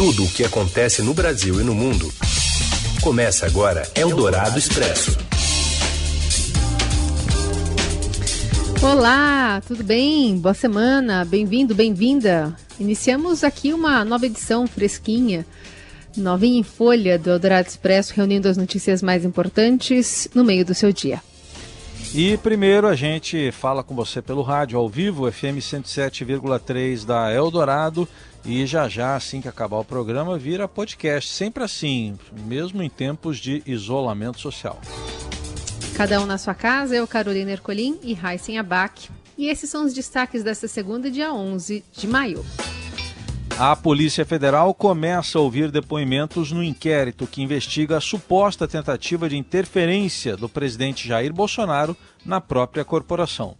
Tudo o que acontece no Brasil e no mundo. Começa agora Eldorado Expresso. Olá, tudo bem? Boa semana, bem-vindo, bem-vinda. Iniciamos aqui uma nova edição fresquinha, novinha em folha do Eldorado Expresso, reunindo as notícias mais importantes no meio do seu dia. E primeiro a gente fala com você pelo rádio ao vivo, FM 107,3 da Eldorado. E já já, assim que acabar o programa, vira podcast. Sempre assim, mesmo em tempos de isolamento social. Cada um na sua casa, eu, Carolina Ercolim e Heisen Abac. E esses são os destaques desta segunda, dia 11 de maio. A Polícia Federal começa a ouvir depoimentos no inquérito que investiga a suposta tentativa de interferência do presidente Jair Bolsonaro na própria corporação.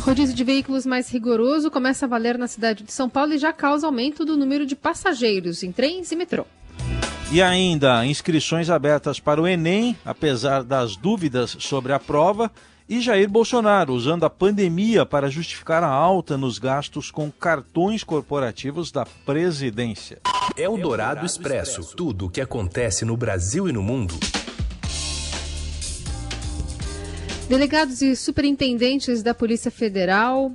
Rodízio de veículos mais rigoroso começa a valer na cidade de São Paulo e já causa aumento do número de passageiros em trens e metrô. E ainda, inscrições abertas para o Enem, apesar das dúvidas sobre a prova e Jair Bolsonaro usando a pandemia para justificar a alta nos gastos com cartões corporativos da presidência. É o Dourado Expresso. Tudo o que acontece no Brasil e no mundo. Delegados e superintendentes da Polícia Federal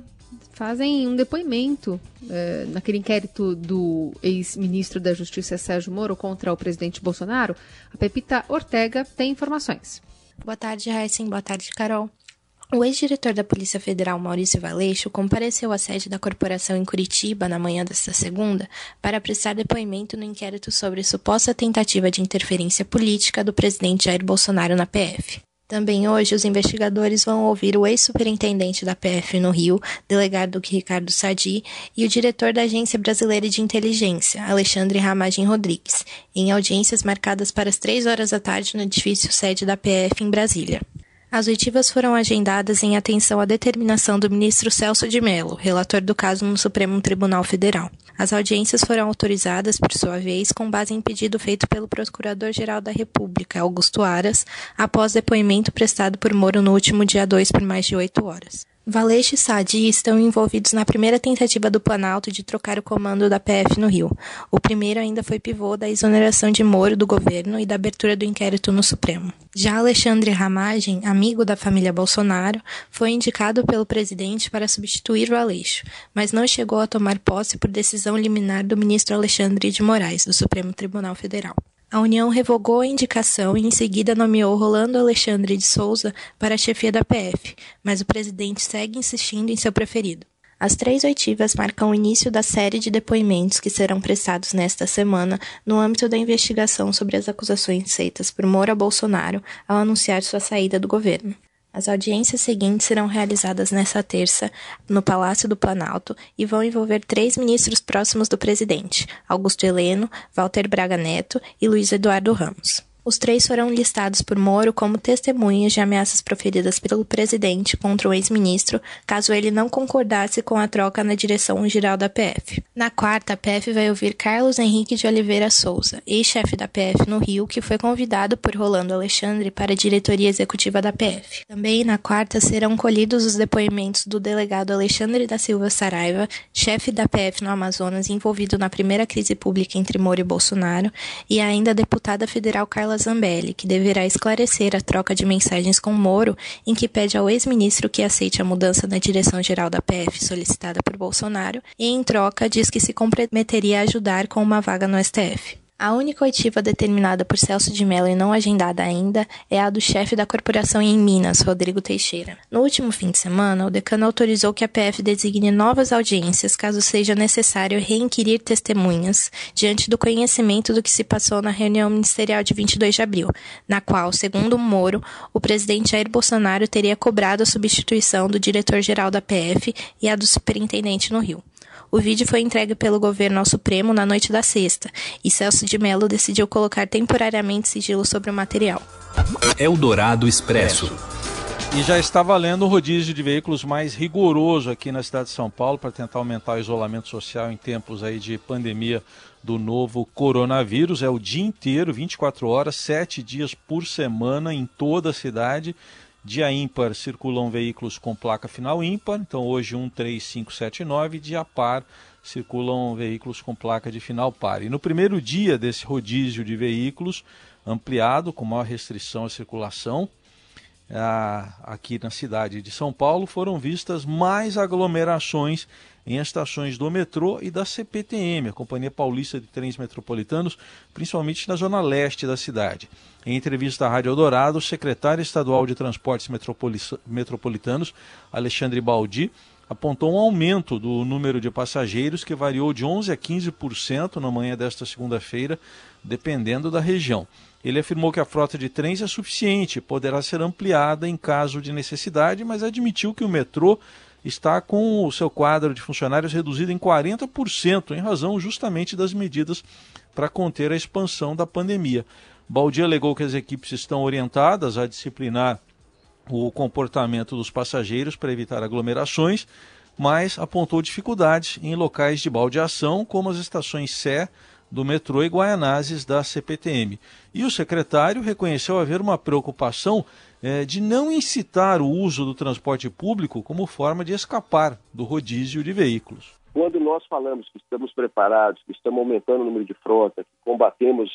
fazem um depoimento eh, naquele inquérito do ex-ministro da Justiça Sérgio Moro contra o presidente Bolsonaro. A Pepita Ortega tem informações. Boa tarde, Heisen. Boa tarde, Carol. O ex-diretor da Polícia Federal, Maurício Valeixo, compareceu à sede da corporação em Curitiba na manhã desta segunda para prestar depoimento no inquérito sobre suposta tentativa de interferência política do presidente Jair Bolsonaro na PF. Também hoje, os investigadores vão ouvir o ex-superintendente da PF no Rio, delegado Ricardo Sadi, e o diretor da Agência Brasileira de Inteligência, Alexandre Ramagem Rodrigues, em audiências marcadas para as três horas da tarde no edifício sede da PF em Brasília. As oitivas foram agendadas em atenção à determinação do ministro Celso de Mello, relator do caso no Supremo Tribunal Federal. As audiências foram autorizadas, por sua vez, com base em pedido feito pelo Procurador-Geral da República, Augusto Aras, após depoimento prestado por Moro no último dia 2 por mais de oito horas. Valeixo e Sadi estão envolvidos na primeira tentativa do Planalto de trocar o comando da PF no Rio. O primeiro ainda foi pivô da exoneração de Moro do governo e da abertura do inquérito no Supremo. Já Alexandre Ramagem, amigo da família Bolsonaro, foi indicado pelo presidente para substituir Valeixo, mas não chegou a tomar posse por decisão liminar do ministro Alexandre de Moraes, do Supremo Tribunal Federal. A União revogou a indicação e em seguida nomeou Rolando Alexandre de Souza para a chefia da PF, mas o presidente segue insistindo em seu preferido. As três oitivas marcam o início da série de depoimentos que serão prestados nesta semana no âmbito da investigação sobre as acusações feitas por Moura Bolsonaro ao anunciar sua saída do governo. As audiências seguintes serão realizadas nesta terça no Palácio do Planalto e vão envolver três ministros próximos do presidente: Augusto Heleno, Walter Braga Neto e Luiz Eduardo Ramos. Os três foram listados por Moro como testemunhas de ameaças proferidas pelo presidente contra o ex-ministro, caso ele não concordasse com a troca na direção geral da PF. Na quarta, a PF vai ouvir Carlos Henrique de Oliveira Souza, ex-chefe da PF no Rio, que foi convidado por Rolando Alexandre para a diretoria executiva da PF. Também na quarta serão colhidos os depoimentos do delegado Alexandre da Silva Saraiva, chefe da PF no Amazonas, envolvido na primeira crise pública entre Moro e Bolsonaro, e ainda a deputada federal Carla Zambelli, que deverá esclarecer a troca de mensagens com Moro, em que pede ao ex-ministro que aceite a mudança na direção-geral da PF solicitada por Bolsonaro e, em troca, diz que se comprometeria a ajudar com uma vaga no STF. A única oitiva determinada por Celso de Mello e não agendada ainda é a do chefe da corporação em Minas, Rodrigo Teixeira. No último fim de semana, o decano autorizou que a PF designe novas audiências caso seja necessário reinquirir testemunhas diante do conhecimento do que se passou na reunião ministerial de 22 de abril, na qual, segundo Moro, o presidente Jair Bolsonaro teria cobrado a substituição do diretor-geral da PF e a do superintendente no Rio. O vídeo foi entregue pelo governo ao Supremo na noite da sexta, e Celso de Mello decidiu colocar temporariamente sigilo sobre o material. Eldorado Expresso. E já está valendo o rodízio de veículos mais rigoroso aqui na cidade de São Paulo para tentar aumentar o isolamento social em tempos aí de pandemia do novo coronavírus. É o dia inteiro, 24 horas, 7 dias por semana em toda a cidade. Dia ímpar circulam veículos com placa final ímpar, então hoje 13579, dia par circulam veículos com placa de final par. E no primeiro dia desse rodízio de veículos, ampliado, com maior restrição à circulação, aqui na cidade de São Paulo, foram vistas mais aglomerações em estações do metrô e da CPTM, a Companhia Paulista de Trens Metropolitanos, principalmente na zona leste da cidade. Em entrevista à Rádio Eldorado, o secretário estadual de Transportes Metropolitanos, Alexandre Baldi, apontou um aumento do número de passageiros que variou de 11% a 15% na manhã desta segunda-feira, dependendo da região. Ele afirmou que a frota de trens é suficiente, poderá ser ampliada em caso de necessidade, mas admitiu que o metrô está com o seu quadro de funcionários reduzido em 40%, em razão justamente das medidas para conter a expansão da pandemia. Baldi alegou que as equipes estão orientadas a disciplinar o comportamento dos passageiros para evitar aglomerações, mas apontou dificuldades em locais de baldeação, como as estações Sé, do metrô e Guaianazes da CPTM. E o secretário reconheceu haver uma preocupação é, de não incitar o uso do transporte público como forma de escapar do rodízio de veículos. Quando nós falamos que estamos preparados, que estamos aumentando o número de frota, que combatemos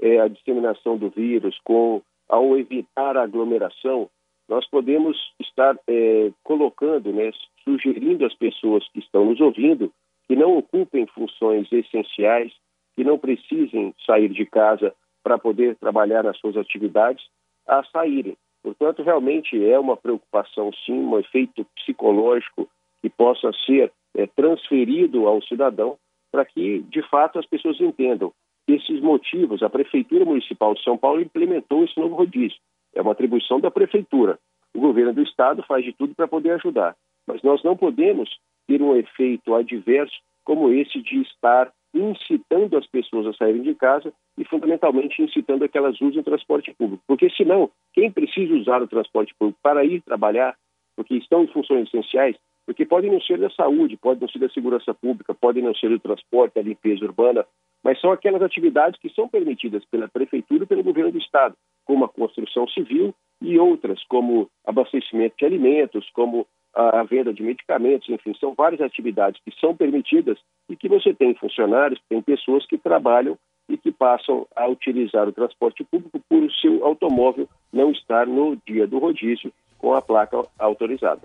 é, a disseminação do vírus, com ao evitar a aglomeração, nós podemos estar é, colocando, né, sugerindo às pessoas que estão nos ouvindo que não ocupem funções essenciais, que não precisem sair de casa para poder trabalhar nas suas atividades, a saírem. Portanto, realmente é uma preocupação, sim, um efeito psicológico que possa ser é, transferido ao cidadão para que, de fato, as pessoas entendam esses motivos. A Prefeitura Municipal de São Paulo implementou esse novo rodízio. É uma atribuição da Prefeitura. O governo do Estado faz de tudo para poder ajudar. Mas nós não podemos ter um efeito adverso como esse de estar incitando as pessoas a saírem de casa e, fundamentalmente, incitando a que elas usem o transporte público. Porque, senão, quem precisa usar o transporte público para ir trabalhar, porque estão em funções essenciais, porque podem não ser da saúde, podem não ser da segurança pública, podem não ser do transporte, da limpeza urbana, mas são aquelas atividades que são permitidas pela Prefeitura e pelo Governo do Estado, como a construção civil e outras, como abastecimento de alimentos, como a venda de medicamentos, enfim, são várias atividades que são permitidas e que você tem funcionários, tem pessoas que trabalham e que passam a utilizar o transporte público por o seu automóvel não estar no dia do rodízio com a placa autorizada.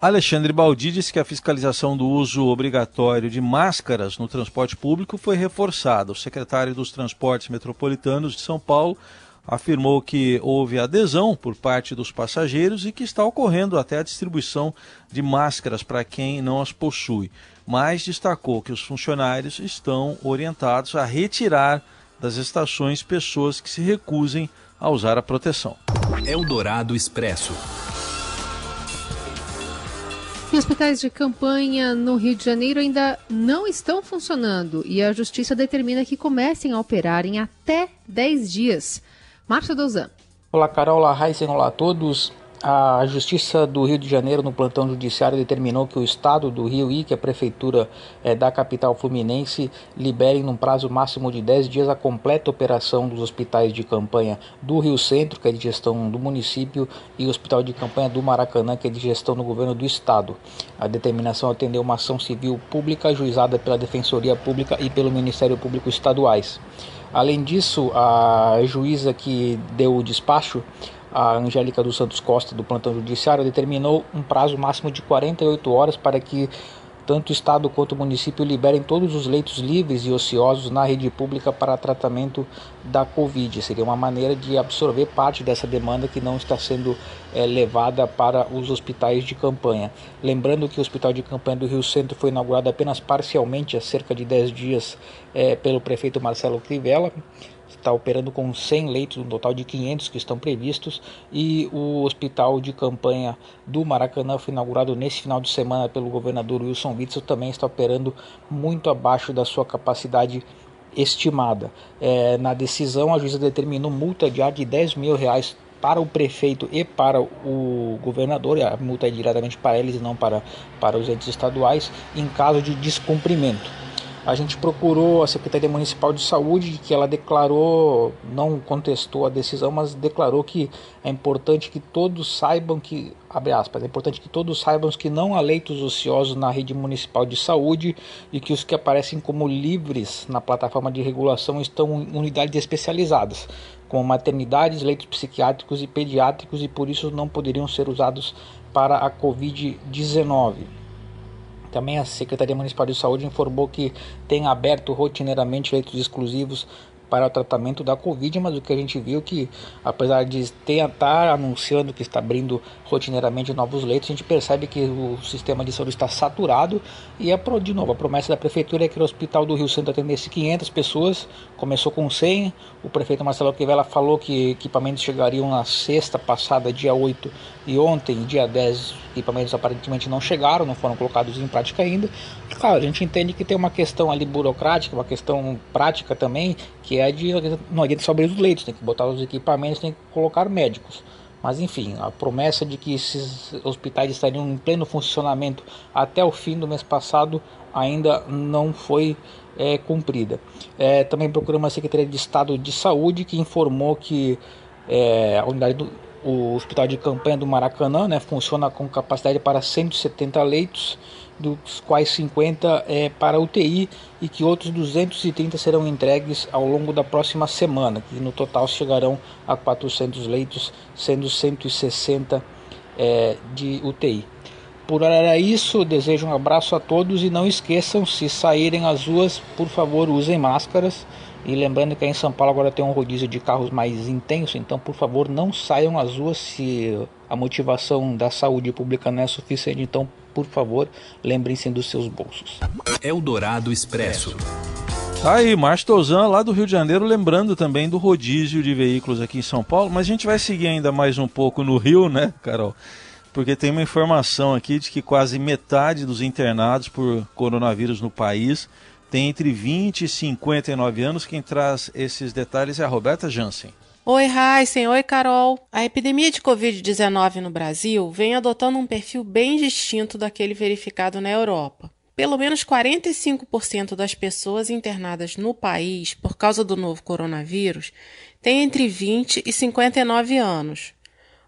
Alexandre Baldi disse que a fiscalização do uso obrigatório de máscaras no transporte público foi reforçada. O secretário dos Transportes Metropolitanos de São Paulo afirmou que houve adesão por parte dos passageiros e que está ocorrendo até a distribuição de máscaras para quem não as possui. Mas destacou que os funcionários estão orientados a retirar das estações pessoas que se recusem a usar a proteção. Eldorado Expresso. E hospitais de campanha no Rio de Janeiro ainda não estão funcionando e a Justiça determina que comecem a operar em até 10 dias. Márcia Dozan. Olá, Carol, olá, Heisen, olá a todos. A Justiça do Rio de Janeiro, no plantão judiciário, determinou que o Estado do Rio e que a Prefeitura é, da capital fluminense liberem, num prazo máximo de 10 dias, a completa operação dos hospitais de campanha do Rio Centro, que é de gestão do município, e o Hospital de Campanha do Maracanã, que é de gestão do governo do Estado. A determinação atendeu uma ação civil pública ajuizada pela Defensoria Pública e pelo Ministério Público Estaduais. Além disso, a juíza que deu o despacho, a Angélica dos Santos Costa, do plantão judiciário, determinou um prazo máximo de 48 horas para que tanto o Estado quanto o município liberem todos os leitos livres e ociosos na rede pública para tratamento da Covid. Seria uma maneira de absorver parte dessa demanda que não está sendo é, levada para os hospitais de campanha. Lembrando que o Hospital de Campanha do Rio Centro foi inaugurado apenas parcialmente há cerca de 10 dias é, pelo prefeito Marcelo Crivella está operando com 100 leitos, um total de 500 que estão previstos, e o hospital de campanha do Maracanã foi inaugurado nesse final de semana pelo governador Wilson Witzel, também está operando muito abaixo da sua capacidade estimada. É, na decisão, a juíza determinou multa diária de 10 mil reais para o prefeito e para o governador, a multa é diretamente para eles e não para, para os entes estaduais, em caso de descumprimento. A gente procurou a Secretaria Municipal de Saúde, que ela declarou, não contestou a decisão, mas declarou que é importante que todos saibam que, abre aspas, é importante que todos saibam que não há leitos ociosos na rede municipal de saúde e que os que aparecem como livres na plataforma de regulação estão em unidades especializadas, como maternidades, leitos psiquiátricos e pediátricos e por isso não poderiam ser usados para a Covid-19. Também a Secretaria Municipal de Saúde informou que tem aberto rotineiramente leitos exclusivos para o tratamento da Covid, mas o que a gente viu que, apesar de ter estar tá anunciando que está abrindo rotineiramente novos leitos, a gente percebe que o sistema de saúde está saturado e é de novo a promessa da prefeitura é que o Hospital do Rio Santo atendesse 500 pessoas, começou com 100. O prefeito Marcelo Quivela falou que equipamentos chegariam na sexta passada, dia 8, e ontem, dia 10, equipamentos aparentemente não chegaram, não foram colocados em prática ainda. Claro, a gente entende que tem uma questão ali burocrática, uma questão prática também, que é de não adianta só abrir os leitos, tem que botar os equipamentos, tem que colocar médicos. Mas enfim, a promessa de que esses hospitais estariam em pleno funcionamento até o fim do mês passado ainda não foi é, cumprida. É, também procuramos a Secretaria de Estado de Saúde que informou que é, a unidade do o Hospital de Campanha do Maracanã né, funciona com capacidade para 170 leitos dos quais 50 é para UTI e que outros 230 serão entregues ao longo da próxima semana, que no total chegarão a 400 leitos, sendo 160 é, de UTI. Por hora era isso, desejo um abraço a todos e não esqueçam, se saírem às ruas, por favor, usem máscaras. E lembrando que aí em São Paulo agora tem um rodízio de carros mais intenso, então por favor não saiam às ruas se a motivação da saúde pública não é suficiente. Então por favor, lembrem-se dos seus bolsos. Eldorado Expresso. Tá aí, Márcio Tozan, lá do Rio de Janeiro, lembrando também do rodízio de veículos aqui em São Paulo, mas a gente vai seguir ainda mais um pouco no Rio, né, Carol? Porque tem uma informação aqui de que quase metade dos internados por coronavírus no país tem entre 20 e 59 anos. Quem traz esses detalhes é a Roberta Jansen. Oi, Heisen. Oi, Carol. A epidemia de Covid-19 no Brasil vem adotando um perfil bem distinto daquele verificado na Europa. Pelo menos 45% das pessoas internadas no país por causa do novo coronavírus têm entre 20 e 59 anos.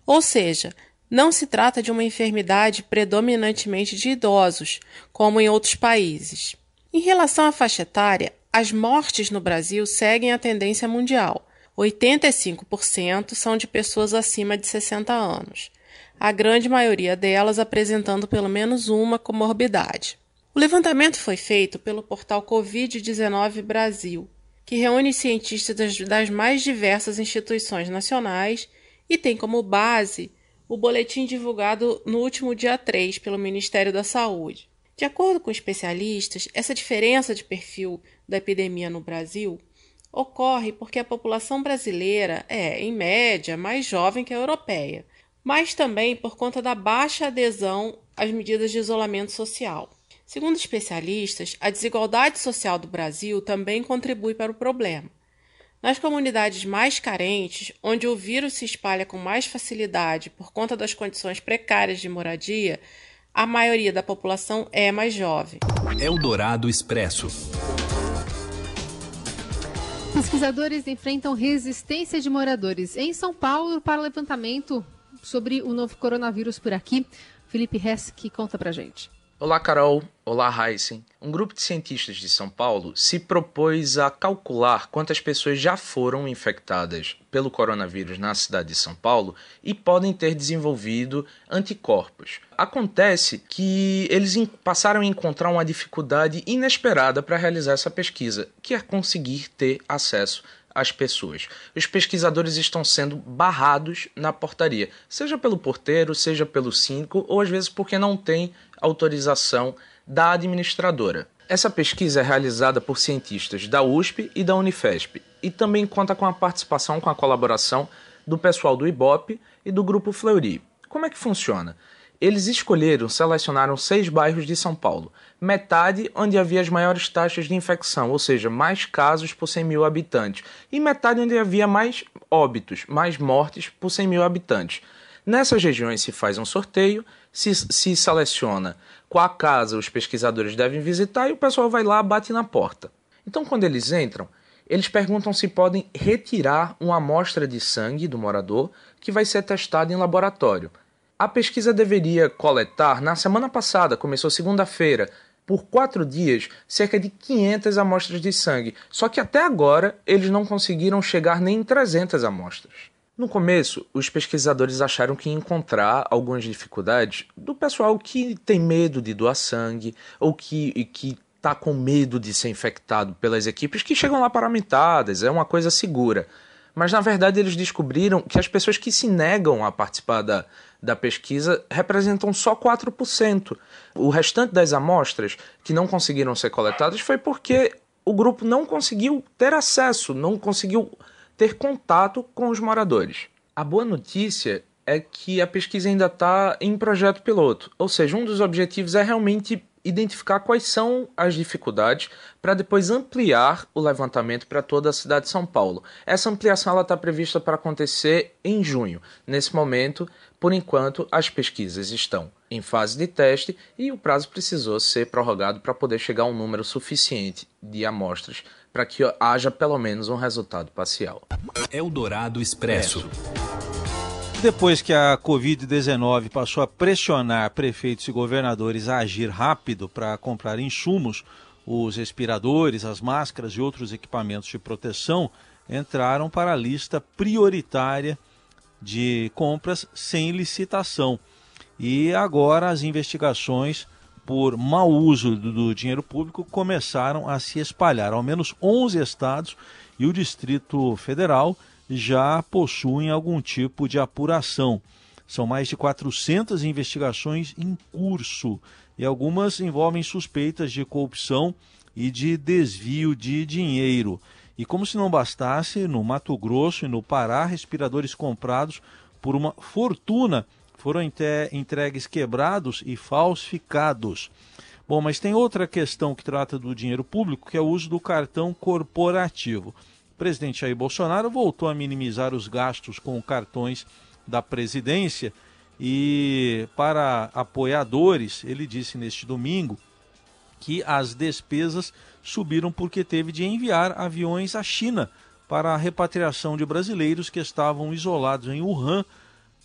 Ou seja, não se trata de uma enfermidade predominantemente de idosos, como em outros países. Em relação à faixa etária, as mortes no Brasil seguem a tendência mundial 85% são de pessoas acima de 60 anos, a grande maioria delas apresentando pelo menos uma comorbidade. O levantamento foi feito pelo portal Covid-19 Brasil, que reúne cientistas das, mais diversas instituições nacionais e tem como base o boletim divulgado no último dia 3 pelo Ministério da Saúde. De acordo com especialistas, essa diferença de perfil da epidemia no Brasil ocorre porque a população brasileira é, em média, mais jovem que a europeia, mas também por conta da baixa adesão às medidas de isolamento social. Segundo especialistas, a desigualdade social do Brasil também contribui para o problema. Nas comunidades mais carentes, onde o vírus se espalha com mais facilidade por conta das condições precárias de moradia, a maioria da população é mais jovem. Eldorado Expresso. Pesquisadores enfrentam resistência de moradores em São Paulo para levantamento sobre o novo coronavírus por aqui. Felipe Hess que conta pra gente. Olá, Carol. Olá, Heisen. Um grupo de cientistas de São Paulo se propôs a calcular quantas pessoas já foram infectadas pelo coronavírus na cidade de São Paulo e podem ter desenvolvido anticorpos. Acontece que eles passaram a encontrar uma dificuldade inesperada para realizar essa pesquisa, que é conseguir ter acesso as pessoas. Os pesquisadores estão sendo barrados na portaria, seja pelo porteiro, seja pelo síndico, ou às vezes porque não tem autorização da administradora. Essa pesquisa é realizada por cientistas da USP e da Unifesp e também conta com a participação, com a colaboração do pessoal do IBOP e do Grupo Fleury. Como é que funciona? Eles escolheram, selecionaram seis bairros de São Paulo, metade onde havia as maiores taxas de infecção, ou seja, mais casos por 100 mil habitantes, e metade onde havia mais óbitos, mais mortes por 100 mil habitantes. Nessas regiões se faz um sorteio se, se seleciona qual casa os pesquisadores devem visitar e o pessoal vai lá, bate na porta. Então, quando eles entram, eles perguntam se podem retirar uma amostra de sangue do morador que vai ser testada em laboratório. A pesquisa deveria coletar, na semana passada, começou segunda-feira, por quatro dias, cerca de 500 amostras de sangue. Só que até agora eles não conseguiram chegar nem em 300 amostras. No começo, os pesquisadores acharam que iam encontrar algumas dificuldades do pessoal que tem medo de doar sangue ou que, que tá com medo de ser infectado pelas equipes que chegam lá paramentadas, é uma coisa segura. Mas na verdade eles descobriram que as pessoas que se negam a participar da, da pesquisa representam só 4%. O restante das amostras que não conseguiram ser coletadas foi porque o grupo não conseguiu ter acesso, não conseguiu ter contato com os moradores. A boa notícia é que a pesquisa ainda está em projeto piloto, ou seja, um dos objetivos é realmente identificar quais são as dificuldades para depois ampliar o levantamento para toda a cidade de São Paulo. Essa ampliação está prevista para acontecer em junho. Nesse momento, por enquanto, as pesquisas estão em fase de teste e o prazo precisou ser prorrogado para poder chegar a um número suficiente de amostras para que haja pelo menos um resultado parcial. Eldorado Expresso. Depois que a Covid-19 passou a pressionar prefeitos e governadores a agir rápido para comprar insumos, os respiradores, as máscaras e outros equipamentos de proteção entraram para a lista prioritária de compras sem licitação. E agora as investigações por mau uso do, dinheiro público começaram a se espalhar. Ao menos 11 estados e o Distrito Federal já possuem algum tipo de apuração. São mais de 400 investigações em curso e algumas envolvem suspeitas de corrupção e de desvio de dinheiro. E como se não bastasse, no Mato Grosso e no Pará, respiradores comprados por uma fortuna foram entregues quebrados e falsificados. Bom, mas tem outra questão que trata do dinheiro público, que é o uso do cartão corporativo. Presidente Jair Bolsonaro voltou a minimizar os gastos com cartões da presidência e para apoiadores, ele disse neste domingo que as despesas subiram porque teve de enviar aviões à China para a repatriação de brasileiros que estavam isolados em Wuhan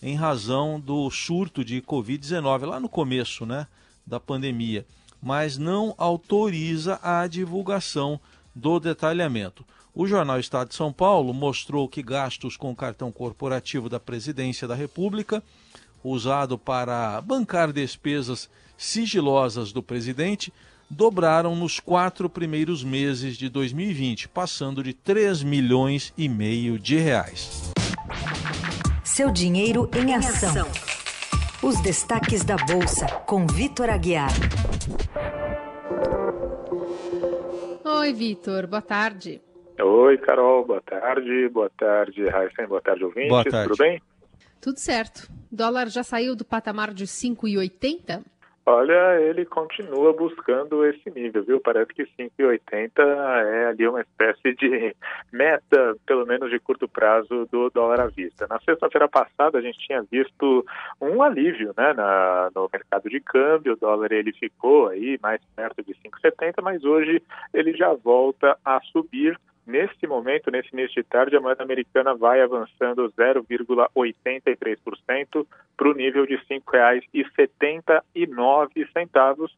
em razão do surto de Covid-19, lá no começo né, da pandemia, mas não autoriza a divulgação do detalhamento. O jornal Estado de São Paulo mostrou que gastos com cartão corporativo da Presidência da República, usado para bancar despesas sigilosas do presidente, dobraram nos quatro primeiros meses de 2020, passando de 3 milhões e meio de reais. Seu dinheiro em ação. Os destaques da Bolsa, com Vitor Aguiar. Oi, Vitor, boa tarde. Oi, Carol, boa tarde. Boa tarde, Raíssa, boa tarde, ouvintes. Boa tarde. Tudo bem? Tudo certo. O dólar já saiu do patamar de 5,80? Olha, ele continua buscando esse nível, viu? Parece que 5,80 é ali uma espécie de meta, pelo menos de curto prazo, do dólar à vista. Na sexta-feira passada, a gente tinha visto um alívio né, na, no mercado de câmbio, o dólar ele ficou aí mais perto de 5,70, mas hoje ele já volta a subir Neste momento, nesse início de tarde, a moeda americana vai avançando 0,83% para o nível de R$ 5,79,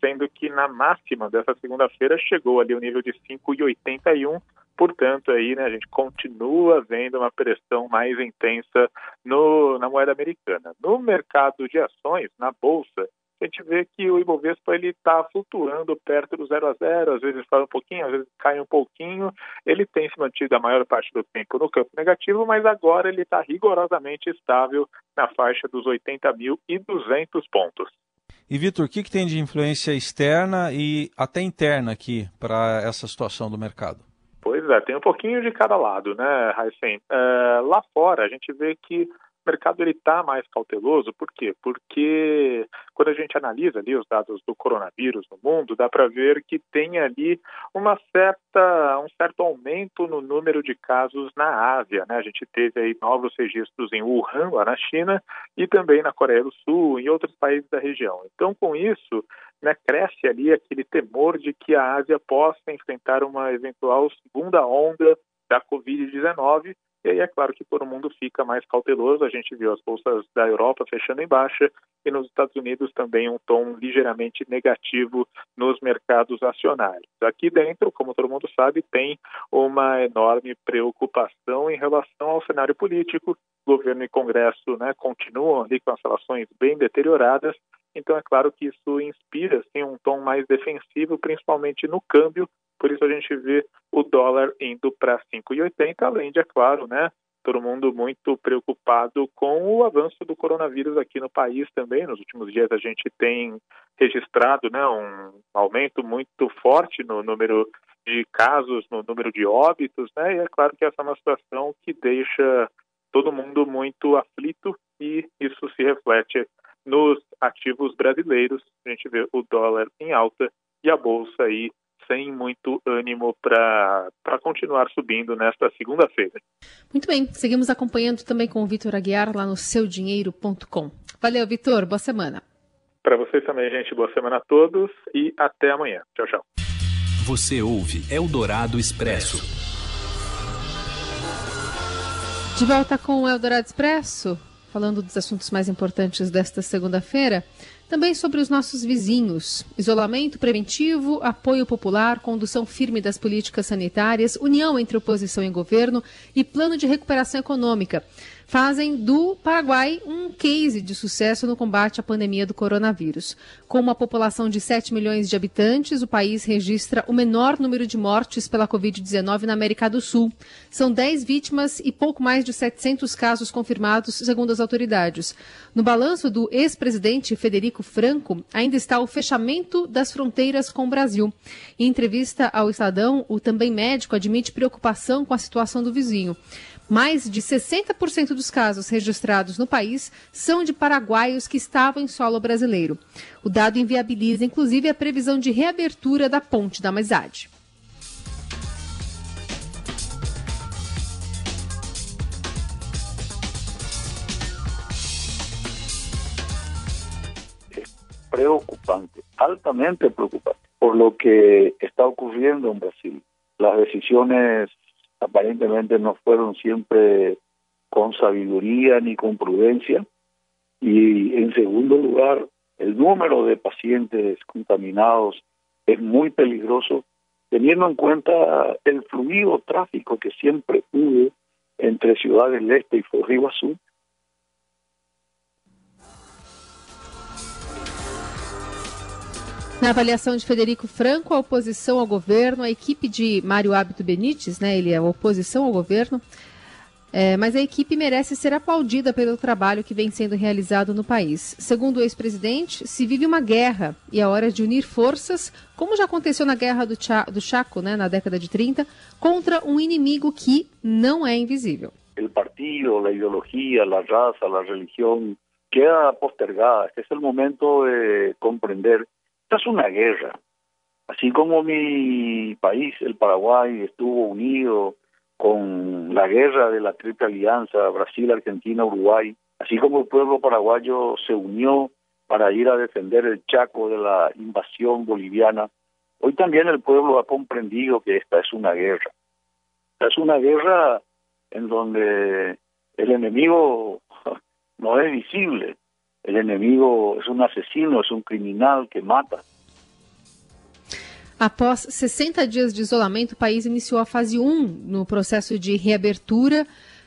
sendo que na máxima dessa segunda-feira chegou ali o nível de 5,81. Portanto, aí, né, a gente continua vendo uma pressão mais intensa no, na moeda americana. No mercado de ações, na bolsa, a gente vê que o Ibovespa ele está flutuando perto do zero a zero, às vezes faz um pouquinho, às vezes cai um pouquinho. Ele tem se mantido a maior parte do tempo no campo negativo, mas agora ele está rigorosamente estável na faixa dos 80.200 pontos. E Vitor, o que, que tem de influência externa e até interna aqui para essa situação do mercado? Pois é, tem um pouquinho de cada lado, né, Raicen? É, lá fora, a gente vê que mercado ele está mais cauteloso, por quê? Porque quando a gente analisa ali os dados do coronavírus no mundo, dá para ver que tem ali uma certa, um certo aumento no número de casos na Ásia. Né? A gente teve aí novos registros em Wuhan, lá na China, e também na Coreia do Sul, e outros países da região. Então, com isso, né, cresce ali aquele temor de que a Ásia possa enfrentar uma eventual segunda onda da Covid-19 e aí é claro que todo mundo fica mais cauteloso. A gente viu as bolsas da Europa fechando em baixa e nos Estados Unidos também um tom ligeiramente negativo nos mercados acionários. Aqui dentro, como todo mundo sabe, tem uma enorme preocupação em relação ao cenário político. Governo e Congresso né, continuam ali com as relações bem deterioradas. Então é claro que isso inspira assim, um tom mais defensivo, principalmente no câmbio, por isso a gente vê o dólar indo para 5,80, além de, é claro, né, todo mundo muito preocupado com o avanço do coronavírus aqui no país também. Nos últimos dias a gente tem registrado né, um aumento muito forte no número de casos, no número de óbitos, né? E é claro que essa é uma situação que deixa todo mundo muito aflito e isso se reflete nos ativos brasileiros. A gente vê o dólar em alta e a bolsa aí sem muito ânimo para continuar subindo nesta segunda-feira. Muito bem, seguimos acompanhando também com o Vitor Aguiar lá no seudinheiro.com. Valeu, Vitor, boa semana. Para vocês também, gente, boa semana a todos e até amanhã. Tchau, tchau. Você ouve Eldorado Expresso. De volta com o Eldorado Expresso, falando dos assuntos mais importantes desta segunda-feira. Também sobre os nossos vizinhos. Isolamento preventivo, apoio popular, condução firme das políticas sanitárias, união entre oposição e governo e plano de recuperação econômica fazem do Paraguai um case de sucesso no combate à pandemia do coronavírus. Com uma população de 7 milhões de habitantes, o país registra o menor número de mortes pela Covid-19 na América do Sul. São 10 vítimas e pouco mais de 700 casos confirmados, segundo as autoridades. No balanço do ex-presidente Federico Franco, ainda está o fechamento das fronteiras com o Brasil. Em entrevista ao Estadão, o também médico admite preocupação com a situação do vizinho. Mais de 60% dos casos registrados no país são de paraguaios que estavam em solo brasileiro. O dado inviabiliza, inclusive, a previsão de reabertura da Ponte da Amizade. preocupante, altamente preocupante, por lo que está ocurriendo en Brasil. Las decisiones aparentemente no fueron siempre con sabiduría ni con prudencia. Y en segundo lugar, el número de pacientes contaminados es muy peligroso, teniendo en cuenta el fluido tráfico que siempre hubo entre Ciudad del Este y Foz Na avaliação de Federico Franco, a oposição ao governo, a equipe de Mário Hábito Benites, né, ele é a oposição ao governo, é, mas a equipe merece ser aplaudida pelo trabalho que vem sendo realizado no país. Segundo o ex-presidente, se vive uma guerra e é hora de unir forças, como já aconteceu na Guerra do, do Chaco, né, na década de 30, contra um inimigo que não é invisível. O partido, a ideologia, a raça, a religião queda postergada. Este é o momento de compreender Esta es una guerra. Así como mi país, el Paraguay, estuvo unido con la guerra de la Triple Alianza, Brasil, Argentina, Uruguay, así como el pueblo paraguayo se unió para ir a defender el Chaco de la invasión boliviana, hoy también el pueblo ha comprendido que esta es una guerra. Esta es una guerra en donde el enemigo no es visible, el enemigo es un asesino, es un criminal que mata. Após 60 dias de isolamento, o país iniciou a fase 1 no processo de reabertura,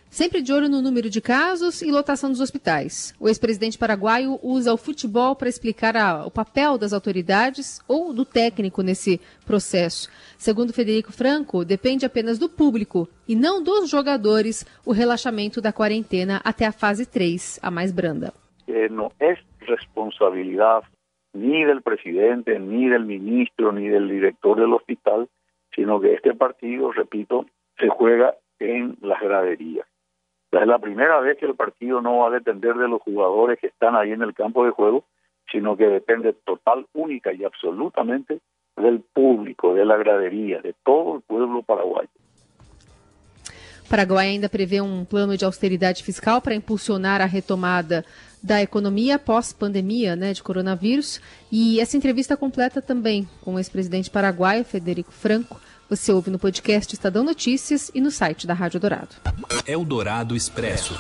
sempre de olho no número de casos e lotação dos hospitais. O ex-presidente paraguaio usa o futebol para explicar a, o papel das autoridades ou do técnico nesse processo. Segundo Federico Franco, depende apenas do público e não dos jogadores o relaxamento da quarentena até a fase 3, a mais branda. Eh, no es responsabilidad ni del presidente, ni del ministro, ni del director del hospital, sino que este partido, repito, se juega en las graderías. Es la primera vez que el partido no va a depender de los jugadores que están ahí en el campo de juego, sino que depende total, única y absolutamente del público, de la gradería, de todo el pueblo paraguayo. Paraguai ainda prevê um plano de austeridade fiscal para impulsionar a retomada da economia pós-pandemia né, de coronavírus. E essa entrevista completa também com o ex-presidente paraguaio, Federico Franco. Você ouve no podcast Estadão Notícias e no site da Rádio Dourado. Eldorado Expresso.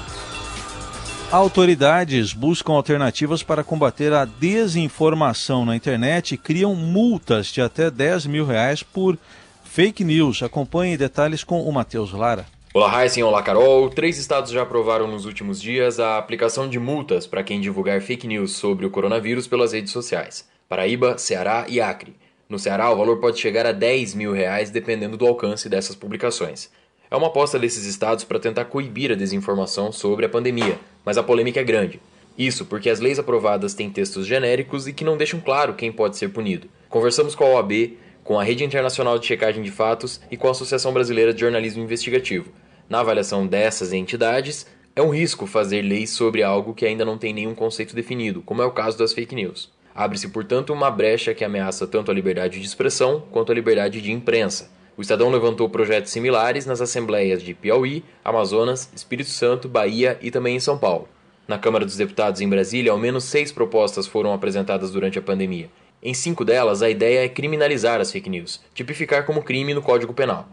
Autoridades buscam alternativas para combater a desinformação na internet e criam multas de até 10 mil reais por fake news. Acompanhe detalhes com o Matheus Lara. Olá, Heisen, olá, Carol. Três estados já aprovaram nos últimos dias a aplicação de multas para quem divulgar fake news sobre o coronavírus pelas redes sociais. Paraíba, Ceará e Acre. No Ceará, o valor pode chegar a 10 mil reais, dependendo do alcance dessas publicações. É uma aposta desses estados para tentar coibir a desinformação sobre a pandemia, mas a polêmica é grande. Isso porque as leis aprovadas têm textos genéricos e que não deixam claro quem pode ser punido. Conversamos com a OAB, com a Rede Internacional de Checagem de Fatos e com a Associação Brasileira de Jornalismo Investigativo. Na avaliação dessas entidades, é um risco fazer leis sobre algo que ainda não tem nenhum conceito definido, como é o caso das fake news. Abre-se, portanto, uma brecha que ameaça tanto a liberdade de expressão quanto a liberdade de imprensa. O Estadão levantou projetos similares nas assembleias de Piauí, Amazonas, Espírito Santo, Bahia e também em São Paulo. Na Câmara dos Deputados em Brasília, ao menos seis propostas foram apresentadas durante a pandemia. Em cinco delas, a ideia é criminalizar as fake news, tipificar como crime no Código Penal.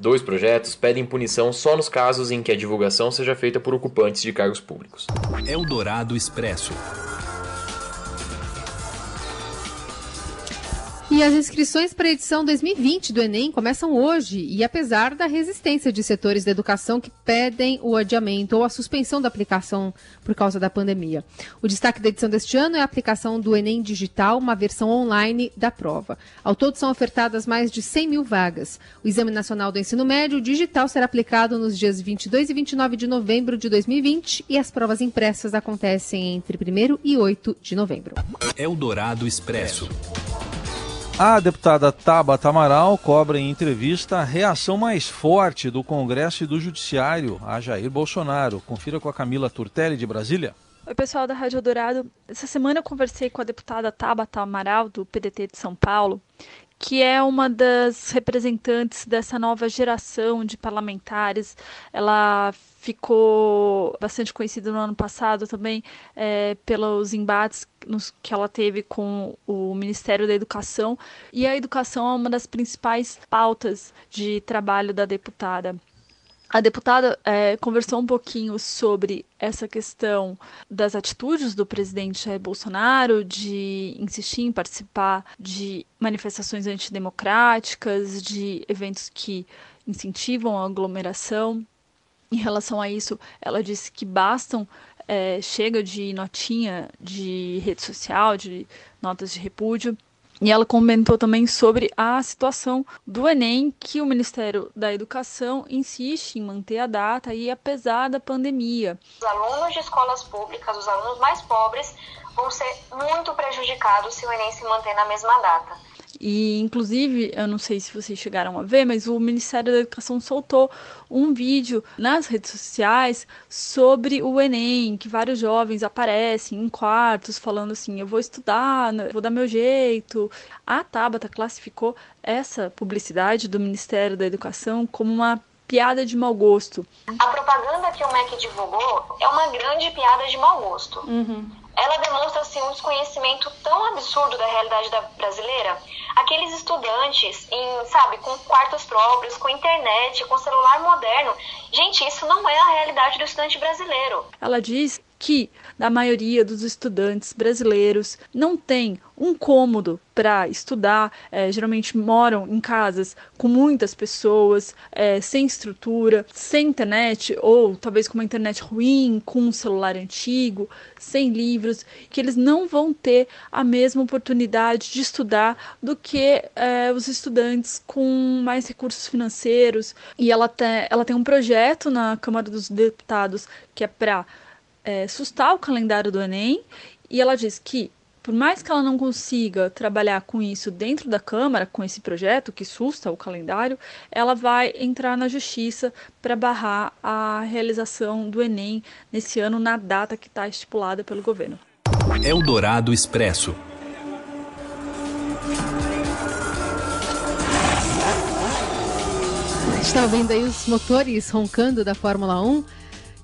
Dois projetos pedem punição só nos casos em que a divulgação seja feita por ocupantes de cargos públicos. Eldorado Expresso. E as inscrições para a edição 2020 do Enem começam hoje, e apesar da resistência de setores da educação que pedem o adiamento ou a suspensão da aplicação por causa da pandemia. O destaque da edição deste ano é a aplicação do Enem Digital, uma versão online da prova. Ao todo são ofertadas mais de 100 mil vagas. O Exame Nacional do Ensino Médio Digital será aplicado nos dias 22 e 29 de novembro de 2020 e as provas impressas acontecem entre 1 e 8 de novembro. Eldorado Expresso. A deputada Tabata Amaral cobra em entrevista a reação mais forte do Congresso e do Judiciário a Jair Bolsonaro. Confira com a Camila Turtelli de Brasília. Oi, pessoal da Rádio Dourado. Essa semana eu conversei com a deputada Tabata Amaral, do PDT de São Paulo, que é uma das representantes dessa nova geração de parlamentares. Ela ficou bastante conhecida no ano passado também é, pelos embates nos, que ela teve com o Ministério da Educação. E a educação é uma das principais pautas de trabalho da deputada. A deputada é, conversou um pouquinho sobre essa questão das atitudes do presidente Jair Bolsonaro de insistir em participar de manifestações antidemocráticas, de eventos que incentivam a aglomeração. Em relação a isso, ela disse que bastam, é, chega de notinha de rede social, de notas de repúdio, e ela comentou também sobre a situação do Enem, que o Ministério da Educação insiste em manter a data e apesar da pandemia. Os alunos de escolas públicas, os alunos mais pobres, vão ser muito prejudicados se o Enem se manter na mesma data. E, inclusive, eu não sei se vocês chegaram a ver, mas o Ministério da Educação soltou um vídeo nas redes sociais sobre o Enem, que vários jovens aparecem em quartos falando assim: eu vou estudar, vou dar meu jeito. A Tabata classificou essa publicidade do Ministério da Educação como uma piada de mau gosto. A propaganda que o MEC divulgou é uma grande piada de mau gosto. Uhum. Ela demonstra assim, um desconhecimento tão absurdo da realidade da brasileira aqueles estudantes em, sabe, com quartos próprios, com internet, com celular moderno. Gente, isso não é a realidade do estudante brasileiro. Ela diz que da maioria dos estudantes brasileiros não tem um cômodo para estudar, é, geralmente moram em casas com muitas pessoas, é, sem estrutura, sem internet, ou talvez com uma internet ruim, com um celular antigo, sem livros, que eles não vão ter a mesma oportunidade de estudar do que é, os estudantes com mais recursos financeiros. E ela, te, ela tem um projeto na Câmara dos Deputados que é para é, sustar o calendário do Enem e ela diz que por mais que ela não consiga trabalhar com isso dentro da Câmara, com esse projeto que susta o calendário, ela vai entrar na justiça para barrar a realização do Enem nesse ano na data que está estipulada pelo governo. Eldorado Expresso. Estava vendo aí os motores roncando da Fórmula 1.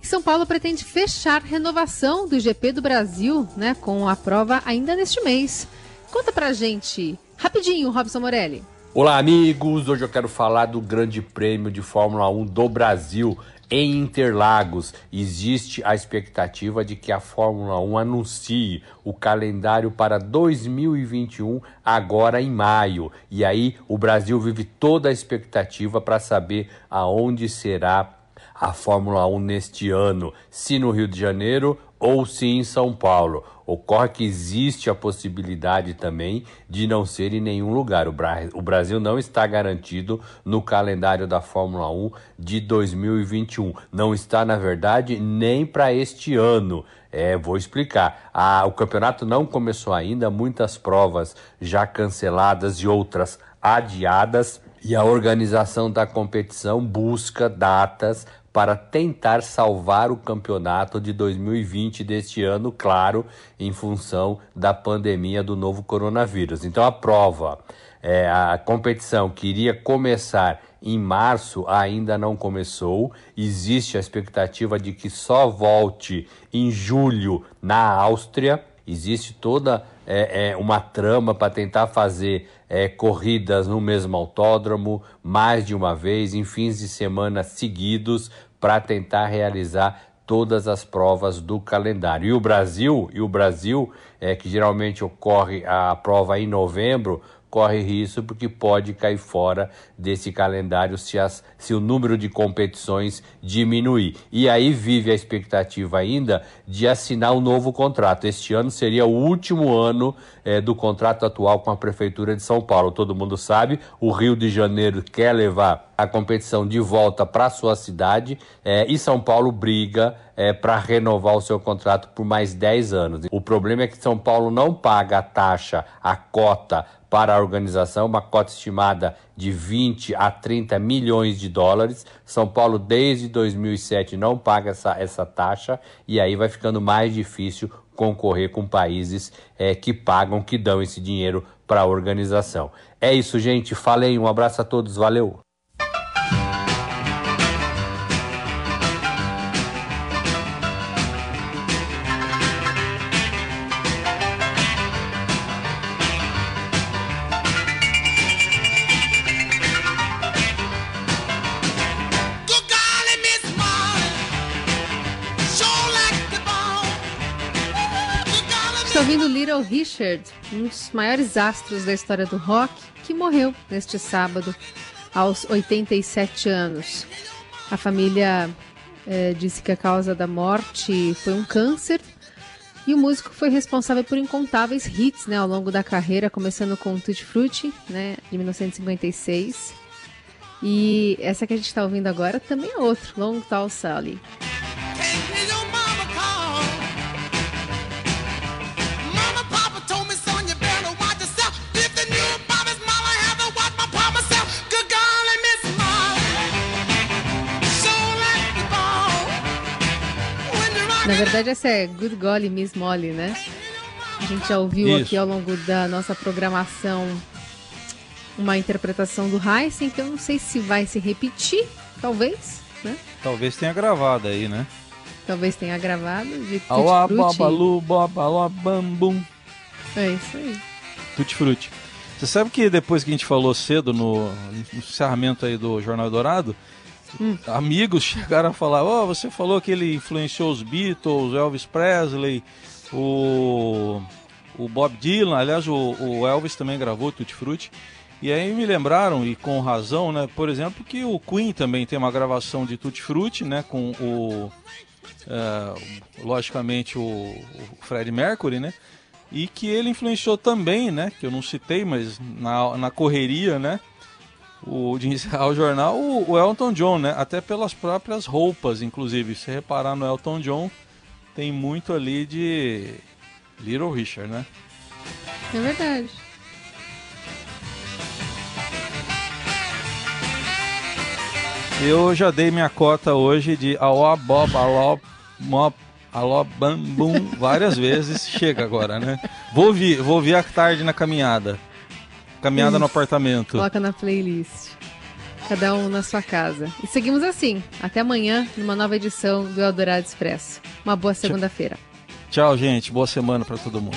São Paulo pretende fechar renovação do GP do Brasil, né, com a prova ainda neste mês. Conta pra gente, rapidinho, Robson Morelli. Olá, amigos! Hoje eu quero falar do Grande Prêmio de Fórmula 1 do Brasil. Em Interlagos, existe a expectativa de que a Fórmula 1 anuncie o calendário para 2021 agora em maio. E aí o Brasil vive toda a expectativa para saber aonde será a Fórmula 1 neste ano, se no Rio de Janeiro ou se em São Paulo. Ocorre que existe a possibilidade também de não ser em nenhum lugar. O, Bra o Brasil não está garantido no calendário da Fórmula 1 de 2021. Não está, na verdade, nem para este ano. É, vou explicar. o campeonato não começou ainda, muitas provas já canceladas e outras adiadas. E a organização da competição busca datas para tentar salvar o campeonato de 2020 deste ano, claro, em função da pandemia do novo coronavírus. Então a prova, é, a competição que iria começar em março ainda não começou. Existe a expectativa de que só volte em julho na Áustria. Existe toda é, é, uma trama para tentar fazer é, corridas no mesmo autódromo mais de uma vez, em fins de semana seguidos, para tentar realizar todas as provas do calendário. E o Brasil, e o Brasil, é que geralmente ocorre a prova em novembro, corre risco porque pode cair fora desse calendário se, as, se o número de competições diminuir. E aí vive a expectativa ainda de assinar um novo contrato. Este ano seria o último ano é, do contrato atual com a Prefeitura de São Paulo. Todo mundo sabe, o Rio de Janeiro quer levar a competição de volta para sua cidade é, e São Paulo briga é, para renovar o seu contrato por mais 10 anos. O problema é que São Paulo não paga a taxa, a cota para a organização, uma cota estimada de 20 a 30 milhões de dólares. São Paulo, desde 2007, não paga essa, essa taxa e aí vai ficando mais difícil concorrer com países é, que pagam, que dão esse dinheiro para a organização. É isso, gente. Falei, um abraço a todos, valeu! Richard, um dos maiores astros da história do rock, que morreu neste sábado, aos 87 anos. A família é, disse que a causa da morte foi um câncer e o músico foi responsável por incontáveis hits né, ao longo da carreira, começando com Tutti Frutti, né, de 1956. E essa que a gente está ouvindo agora também é outro, Long Tall Sally. Na verdade, essa é Good Golly Miss Molly, né? A gente já ouviu Isso. aqui ao longo da nossa programação uma interpretação do Heisen, que eu não sei se vai se repetir, talvez, né? Talvez tenha gravado aí, né? Talvez tenha gravado de Tutti Alá, babalu, babalá, bambum. É isso aí. Tutti Frutti. Você sabe que depois que a gente falou cedo no, no encerramento aí do Jornal Dourado, hum. amigos chegaram a falar: Ó, oh, você falou que ele influenciou os Beatles, Elvis Presley, o, o Bob Dylan. Aliás, o, o Elvis também gravou Tutti Frutti. E aí me lembraram, e com razão, né? Por exemplo, que o Queen também tem uma gravação de Tutti Frutti, né? Com o. Uh, logicamente o, o Fred Mercury, né? E que ele influenciou também, né? Que eu não citei, mas na, na correria, né? O, de encerrar o jornal, o, o, Elton John, né? Até pelas próprias roupas, inclusive. Se reparar no Elton John, tem muito ali de Little Richard, né? É verdade. Eu já dei minha cota hoje de aló, bob, aló, mop, aló, bam, bum, várias vezes. Chega agora, né? Vou ouvir, vou ouvir à tarde na caminhada. Caminhada no apartamento. Coloca na playlist. Cada um na sua casa. E seguimos assim. Até amanhã, numa nova edição do Eldorado Expresso. Uma boa segunda-feira. Tchau, gente. Boa semana pra todo mundo.